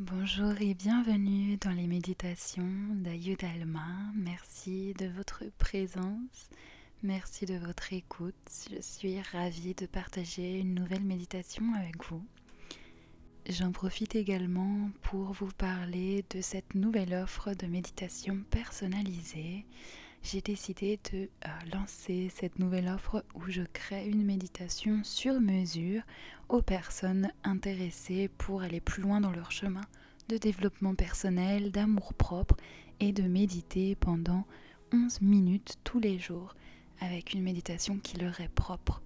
Bonjour et bienvenue dans les méditations d'Ayudalma. Merci de votre présence, merci de votre écoute. Je suis ravie de partager une nouvelle méditation avec vous. J'en profite également pour vous parler de cette nouvelle offre de méditation personnalisée. J'ai décidé de euh, lancer cette nouvelle offre où je crée une méditation sur mesure aux personnes intéressées pour aller plus loin dans leur chemin de développement personnel, d'amour propre et de méditer pendant 11 minutes tous les jours avec une méditation qui leur est propre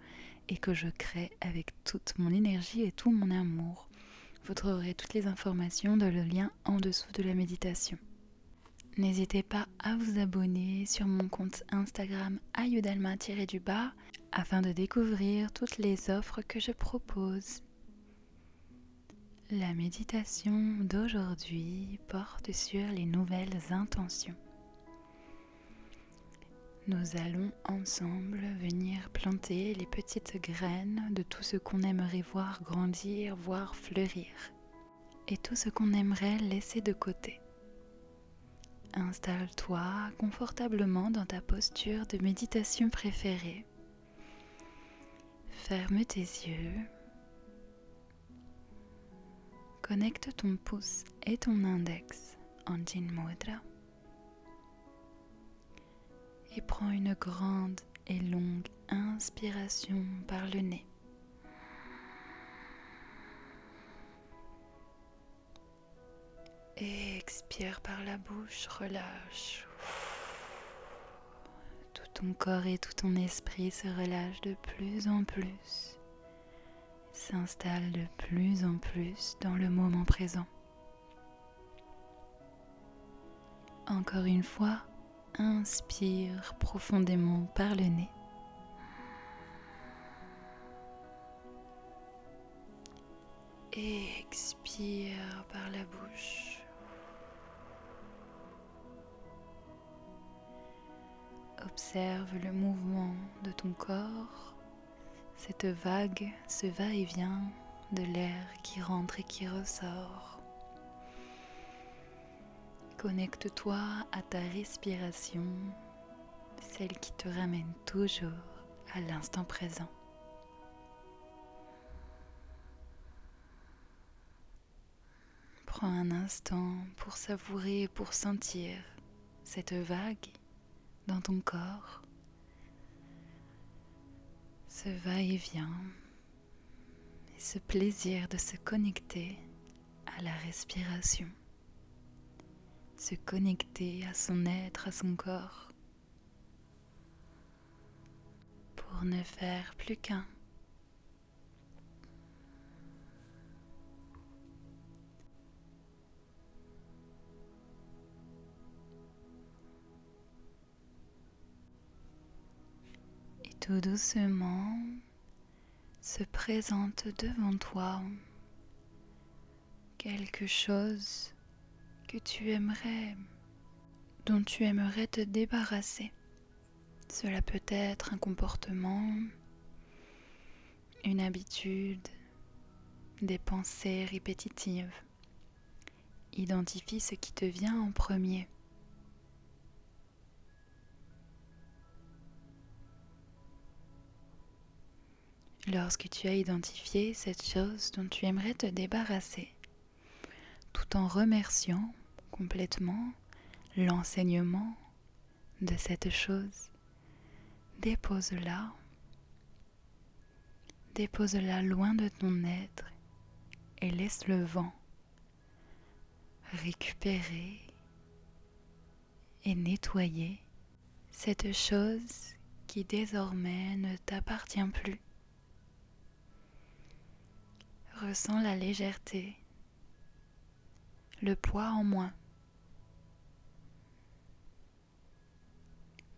et que je crée avec toute mon énergie et tout mon amour. Vous trouverez toutes les informations dans le lien en dessous de la méditation. N'hésitez pas à vous abonner sur mon compte Instagram ayudalma-du-bas afin de découvrir toutes les offres que je propose. La méditation d'aujourd'hui porte sur les nouvelles intentions. Nous allons ensemble venir planter les petites graines de tout ce qu'on aimerait voir grandir, voir fleurir, et tout ce qu'on aimerait laisser de côté. Installe-toi confortablement dans ta posture de méditation préférée. Ferme tes yeux. Connecte ton pouce et ton index en Jin Mudra. Et prends une grande et longue inspiration par le nez. Expire par la bouche, relâche. Tout ton corps et tout ton esprit se relâchent de plus en plus, s'installe de plus en plus dans le moment présent. Encore une fois, inspire profondément par le nez. Expire par la bouche. Observe le mouvement de ton corps, cette vague, ce va-et-vient de l'air qui rentre et qui ressort. Connecte-toi à ta respiration, celle qui te ramène toujours à l'instant présent. Prends un instant pour savourer et pour sentir cette vague dans ton corps, ce va-et-vient et ce plaisir de se connecter à la respiration, se connecter à son être, à son corps, pour ne faire plus qu'un. Tout doucement se présente devant toi quelque chose que tu aimerais, dont tu aimerais te débarrasser. Cela peut être un comportement, une habitude, des pensées répétitives. Identifie ce qui te vient en premier. Lorsque tu as identifié cette chose dont tu aimerais te débarrasser, tout en remerciant complètement l'enseignement de cette chose, dépose-la, dépose-la loin de ton être et laisse le vent récupérer et nettoyer cette chose qui désormais ne t'appartient plus. Ressens la légèreté, le poids en moins.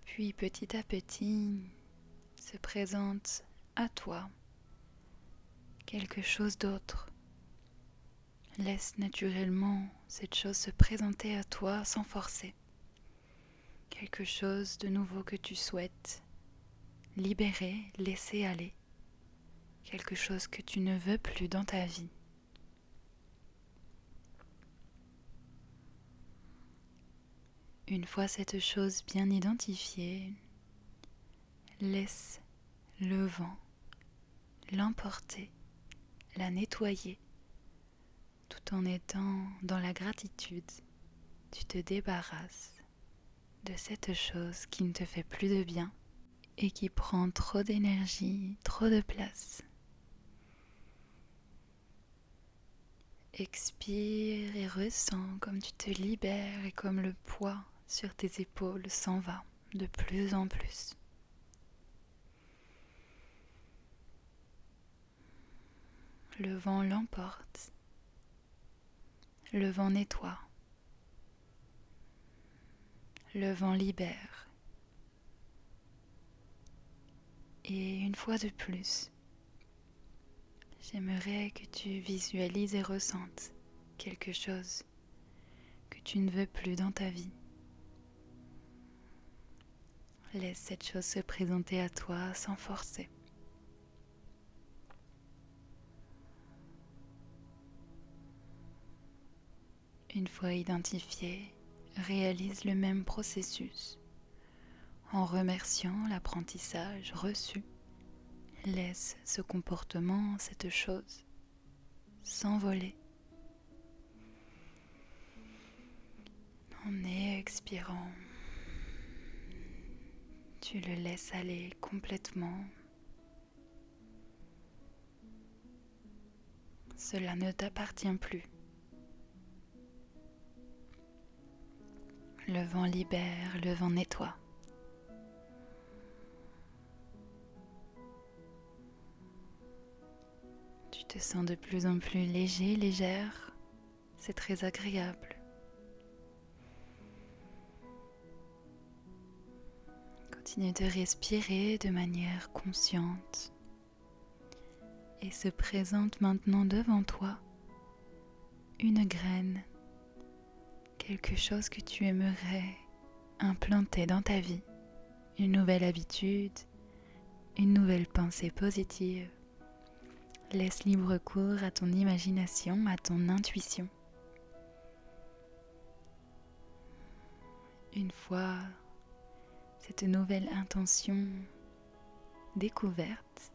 Puis petit à petit se présente à toi quelque chose d'autre. Laisse naturellement cette chose se présenter à toi sans forcer. Quelque chose de nouveau que tu souhaites libérer, laisser aller quelque chose que tu ne veux plus dans ta vie. Une fois cette chose bien identifiée, laisse le vent l'emporter, la nettoyer, tout en étant dans la gratitude. Tu te débarrasses de cette chose qui ne te fait plus de bien et qui prend trop d'énergie, trop de place. Expire et ressens comme tu te libères et comme le poids sur tes épaules s'en va de plus en plus. Le vent l'emporte. Le vent nettoie. Le vent libère. Et une fois de plus, j'aimerais que tu visualises et ressentes quelque chose que tu ne veux plus dans ta vie. Laisse cette chose se présenter à toi sans forcer. Une fois identifié, réalise le même processus. En remerciant l'apprentissage reçu, laisse ce comportement, cette chose, s'envoler. En expirant, tu le laisses aller complètement. Cela ne t'appartient plus. Le vent libère, le vent nettoie. Sens de plus en plus léger, légère. C'est très agréable. Continue de respirer de manière consciente et se présente maintenant devant toi une graine quelque chose que tu aimerais implanter dans ta vie, une nouvelle habitude, une nouvelle pensée positive. Laisse libre cours à ton imagination, à ton intuition. Une fois cette nouvelle intention découverte,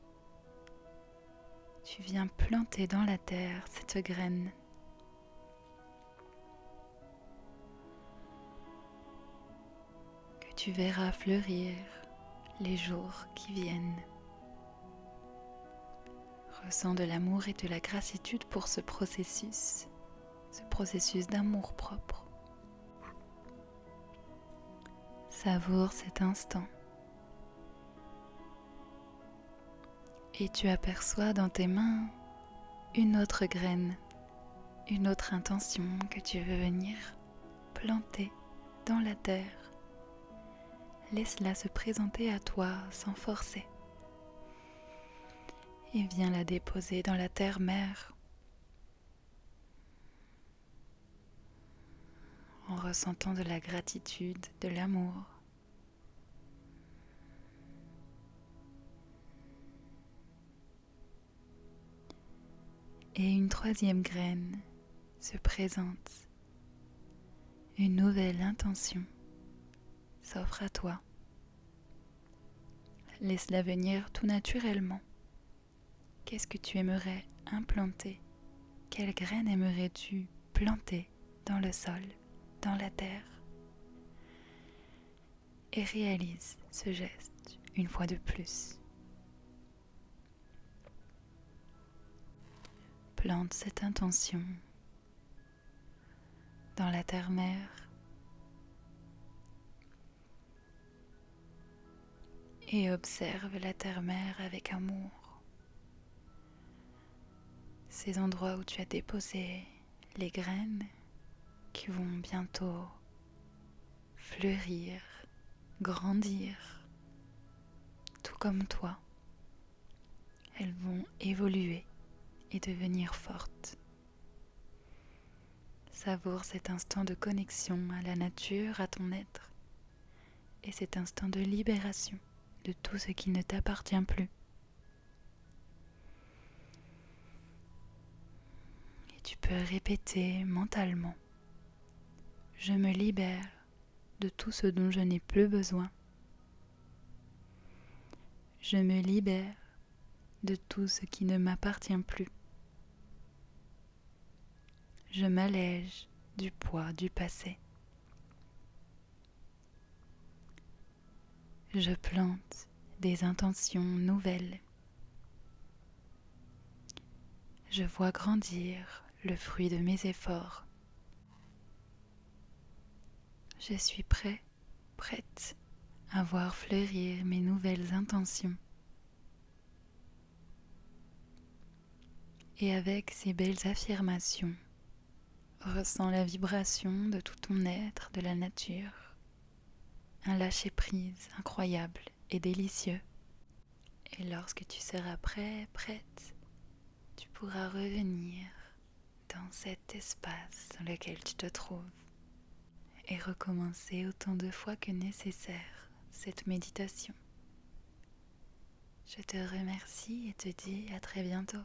tu viens planter dans la terre cette graine tu verras fleurir les jours qui viennent. Ressens de l'amour et de la gratitude pour ce processus, ce processus d'amour propre. Savoure cet instant. Et tu aperçois dans tes mains une autre graine, une autre intention que tu veux venir planter dans la terre laisse-la se présenter à toi sans forcer. Et viens la déposer dans la terre-mère en ressentant de la gratitude, de l'amour. Et une troisième graine se présente, une nouvelle intention s'offre à toi. Laisse-la venir tout naturellement. Qu'est-ce que tu aimerais implanter? Quelle graine aimerais-tu planter dans le sol, dans la terre? Et réalise ce geste une fois de plus. Plante cette intention dans la terre-mère et observe la terre-mère avec amour. Ces endroits où tu as déposé les graines qui vont bientôt fleurir, grandir, tout comme toi. Elles vont évoluer et devenir fortes. Savoure cet instant de connexion à la nature, à ton être, et cet instant de libération de tout ce qui ne t'appartient plus. Tu peux répéter mentalement, je me libère de tout ce dont je n'ai plus besoin. Je me libère de tout ce qui ne m'appartient plus. Je m'allège du poids du passé. Je plante des intentions nouvelles. Je vois grandir le fruit de mes efforts. Je suis prêt, prête à voir fleurir mes nouvelles intentions. Et avec ces belles affirmations, ressens la vibration de tout ton être, de la nature, un lâcher-prise incroyable et délicieux. Et lorsque tu seras prêt, prête, tu pourras revenir dans cet espace dans lequel tu te trouves et recommencer autant de fois que nécessaire cette méditation. Je te remercie et te dis à très bientôt.